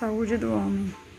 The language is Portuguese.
saúde do homem.